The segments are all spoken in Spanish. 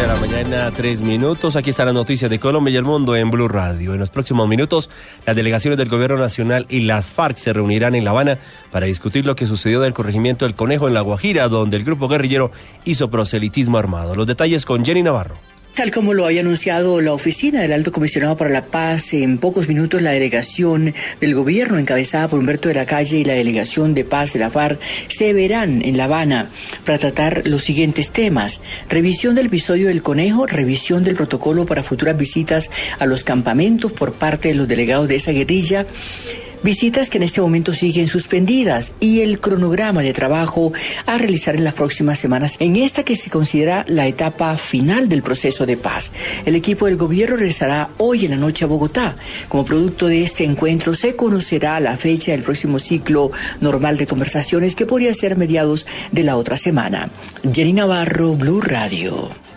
de la mañana, tres minutos. Aquí está la noticia de Colombia y el mundo en Blue Radio. En los próximos minutos, las delegaciones del Gobierno Nacional y las FARC se reunirán en La Habana para discutir lo que sucedió del corregimiento del Conejo en La Guajira, donde el grupo guerrillero hizo proselitismo armado. Los detalles con Jenny Navarro. Tal como lo había anunciado la oficina del Alto Comisionado para la Paz, en pocos minutos la delegación del gobierno encabezada por Humberto de la Calle y la delegación de paz de la FARC se verán en La Habana para tratar los siguientes temas. Revisión del episodio del conejo, revisión del protocolo para futuras visitas a los campamentos por parte de los delegados de esa guerrilla visitas que en este momento siguen suspendidas y el cronograma de trabajo a realizar en las próximas semanas en esta que se considera la etapa final del proceso de paz. El equipo del gobierno regresará hoy en la noche a Bogotá. Como producto de este encuentro se conocerá la fecha del próximo ciclo normal de conversaciones que podría ser mediados de la otra semana. Jenny Navarro, Blue Radio.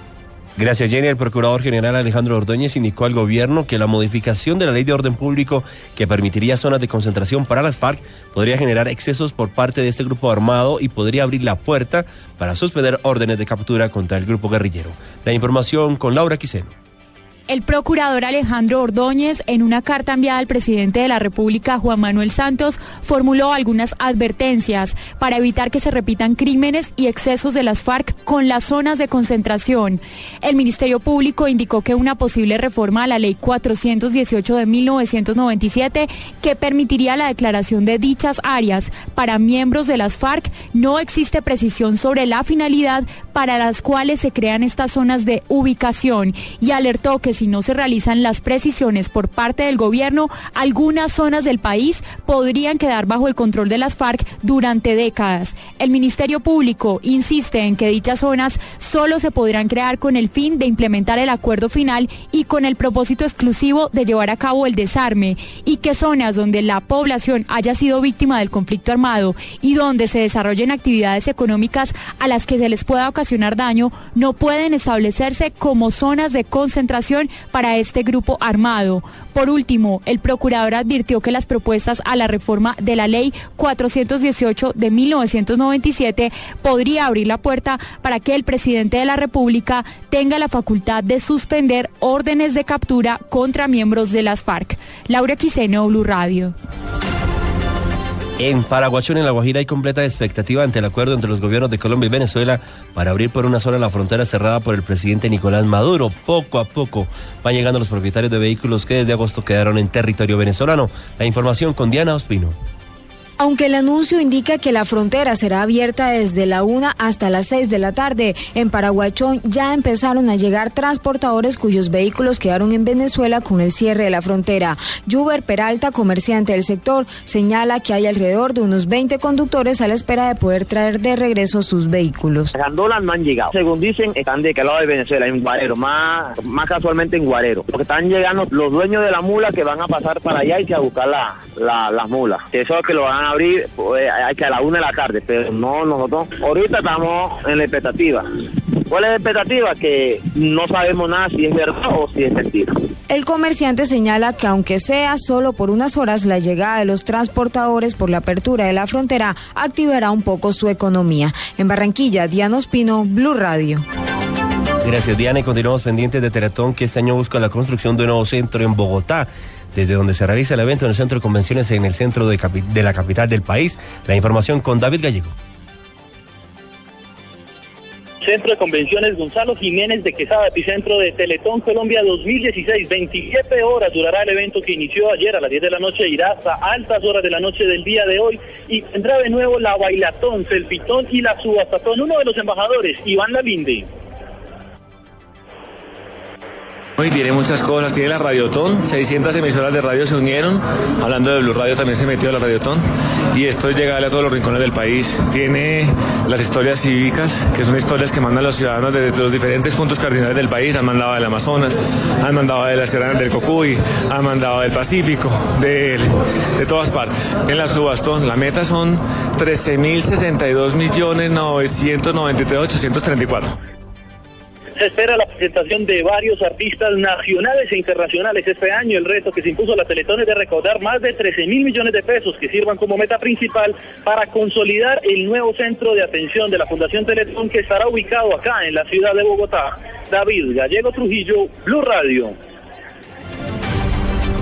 Gracias, Jenny. El Procurador General Alejandro Ordóñez indicó al gobierno que la modificación de la ley de orden público que permitiría zonas de concentración para las FARC podría generar excesos por parte de este grupo armado y podría abrir la puerta para suspender órdenes de captura contra el grupo guerrillero. La información con Laura Quiseno. El procurador Alejandro Ordóñez, en una carta enviada al presidente de la República, Juan Manuel Santos, formuló algunas advertencias para evitar que se repitan crímenes y excesos de las FARC con las zonas de concentración. El Ministerio Público indicó que una posible reforma a la Ley 418 de 1997, que permitiría la declaración de dichas áreas para miembros de las FARC, no existe precisión sobre la finalidad para las cuales se crean estas zonas de ubicación y alertó que si no se realizan las precisiones por parte del gobierno, algunas zonas del país podrían quedar bajo el control de las FARC durante décadas. El Ministerio Público insiste en que dichas zonas solo se podrán crear con el fin de implementar el acuerdo final y con el propósito exclusivo de llevar a cabo el desarme y que zonas donde la población haya sido víctima del conflicto armado y donde se desarrollen actividades económicas a las que se les pueda ocasionar daño no pueden establecerse como zonas de concentración para este grupo armado. Por último, el procurador advirtió que las propuestas a la reforma de la ley 418 de 1997 podría abrir la puerta para que el presidente de la República tenga la facultad de suspender órdenes de captura contra miembros de las FARC. Laura Quiseno, Blue Radio. En Paraguachón, en La Guajira, hay completa expectativa ante el acuerdo entre los gobiernos de Colombia y Venezuela para abrir por una sola la frontera cerrada por el presidente Nicolás Maduro. Poco a poco van llegando los propietarios de vehículos que desde agosto quedaron en territorio venezolano. La información con Diana Ospino. Aunque el anuncio indica que la frontera será abierta desde la 1 hasta las 6 de la tarde, en Paraguachón ya empezaron a llegar transportadores cuyos vehículos quedaron en Venezuela con el cierre de la frontera. Juber Peralta, comerciante del sector, señala que hay alrededor de unos 20 conductores a la espera de poder traer de regreso sus vehículos. Las gandolas no han llegado. Según dicen, están de qué lado de Venezuela, en Guarero, más, más casualmente en Guarero. Porque están llegando los dueños de la mula que van a pasar para allá y que a buscar la, la, las mulas. Eso es que lo van a abrir pues, a la una de la tarde, pero no, nosotros ahorita estamos en la expectativa. ¿Cuál es la expectativa? Que no sabemos nada si es verdad o si es mentira. El comerciante señala que aunque sea solo por unas horas, la llegada de los transportadores por la apertura de la frontera activará un poco su economía. En Barranquilla, Diana Ospino, Blue Radio. Gracias Diana y continuamos pendientes de Teletón que este año busca la construcción de un nuevo centro en Bogotá desde donde se realiza el evento en el centro de convenciones en el centro de, la capital del país. La información con David Gallego. Centro de Convenciones Gonzalo Jiménez de Quesada, epicentro de Teletón Colombia 2016. 27 horas durará el evento que inició ayer a las 10 de la noche, irá hasta altas horas de la noche del día de hoy y tendrá de nuevo la bailatón, selfitón y la subastatón. Uno de los embajadores, Iván Lalinde. Hoy tiene muchas cosas, tiene la Radiotón, 600 emisoras de radio se unieron, hablando de Blue Radio también se metió la Radiotón y esto es llegarle a todos los rincones del país. Tiene las historias cívicas, que son historias que mandan los ciudadanos desde los diferentes puntos cardinales del país, han mandado del Amazonas, han mandado de la Sierra del Cocuy, han mandado del Pacífico, de, de todas partes. En la subastón, la meta son 13.062.993.834. Se espera la presentación de varios artistas nacionales e internacionales este año. El reto que se impuso a la Teletón es de recaudar más de 13 mil millones de pesos que sirvan como meta principal para consolidar el nuevo centro de atención de la Fundación Teletón que estará ubicado acá en la ciudad de Bogotá. David Gallego Trujillo, Blue Radio.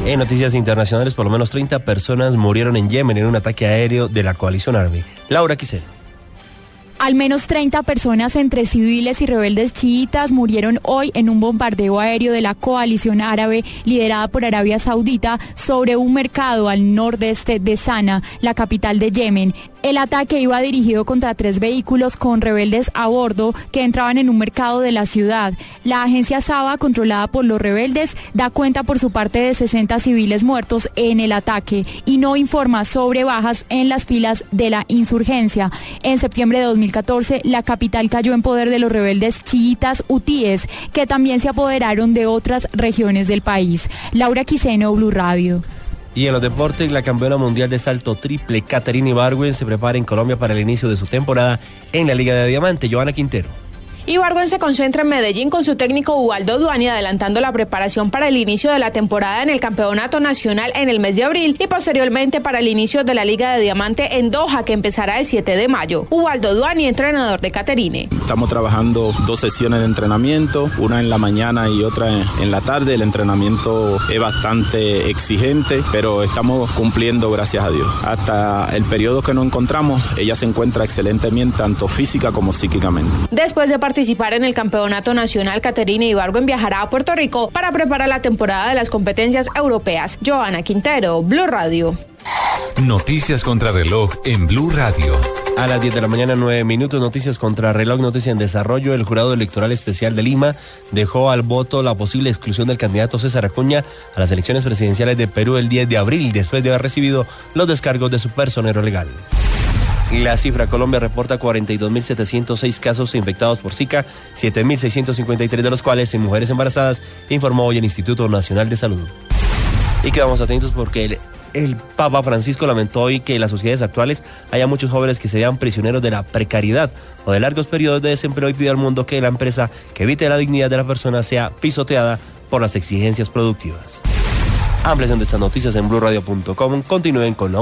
En noticias internacionales, por lo menos 30 personas murieron en Yemen en un ataque aéreo de la coalición árabe. Laura Quisel. Al menos 30 personas entre civiles y rebeldes chiitas murieron hoy en un bombardeo aéreo de la coalición árabe liderada por Arabia Saudita sobre un mercado al nordeste de Sana, la capital de Yemen. El ataque iba dirigido contra tres vehículos con rebeldes a bordo que entraban en un mercado de la ciudad. La agencia Saba, controlada por los rebeldes, da cuenta por su parte de 60 civiles muertos en el ataque y no informa sobre bajas en las filas de la insurgencia. En septiembre de 2014, la capital cayó en poder de los rebeldes chiitas hutíes, que también se apoderaron de otras regiones del país. Laura Quiseno, Blue Radio. Y en los deportes, la campeona mundial de salto triple, Caterina Ibargüen, se prepara en Colombia para el inicio de su temporada en la Liga de Diamante. Joana Quintero. Ibargüen se concentra en Medellín con su técnico Ubaldo Duani adelantando la preparación para el inicio de la temporada en el Campeonato Nacional en el mes de abril y posteriormente para el inicio de la Liga de Diamante en Doha que empezará el 7 de mayo. Ubaldo Duani, entrenador de Caterine. Estamos trabajando dos sesiones de entrenamiento, una en la mañana y otra en la tarde. El entrenamiento es bastante exigente, pero estamos cumpliendo gracias a Dios. Hasta el periodo que nos encontramos, ella se encuentra excelentemente tanto física como psíquicamente. Después de participar en el Campeonato Nacional, Caterina Ibargüen viajará a Puerto Rico para preparar la temporada de las competencias europeas. Joana Quintero, Blue Radio. Noticias contra reloj en Blue Radio. A las 10 de la mañana, 9 minutos, noticias contra reloj, noticia en desarrollo. El Jurado Electoral Especial de Lima dejó al voto la posible exclusión del candidato César Acuña a las elecciones presidenciales de Perú el 10 de abril, después de haber recibido los descargos de su personero legal. La cifra, Colombia reporta 42.706 casos infectados por Zika, 7.653 de los cuales en mujeres embarazadas, informó hoy el Instituto Nacional de Salud. Y quedamos atentos porque el, Papa Francisco lamentó hoy que en las sociedades actuales haya muchos jóvenes que se vean prisioneros de la precariedad o de largos periodos de desempleo y pide al mundo que la empresa que evite la dignidad de la persona sea pisoteada por las exigencias productivas. Ampliación de estas noticias en blurradio.com. Continúen con la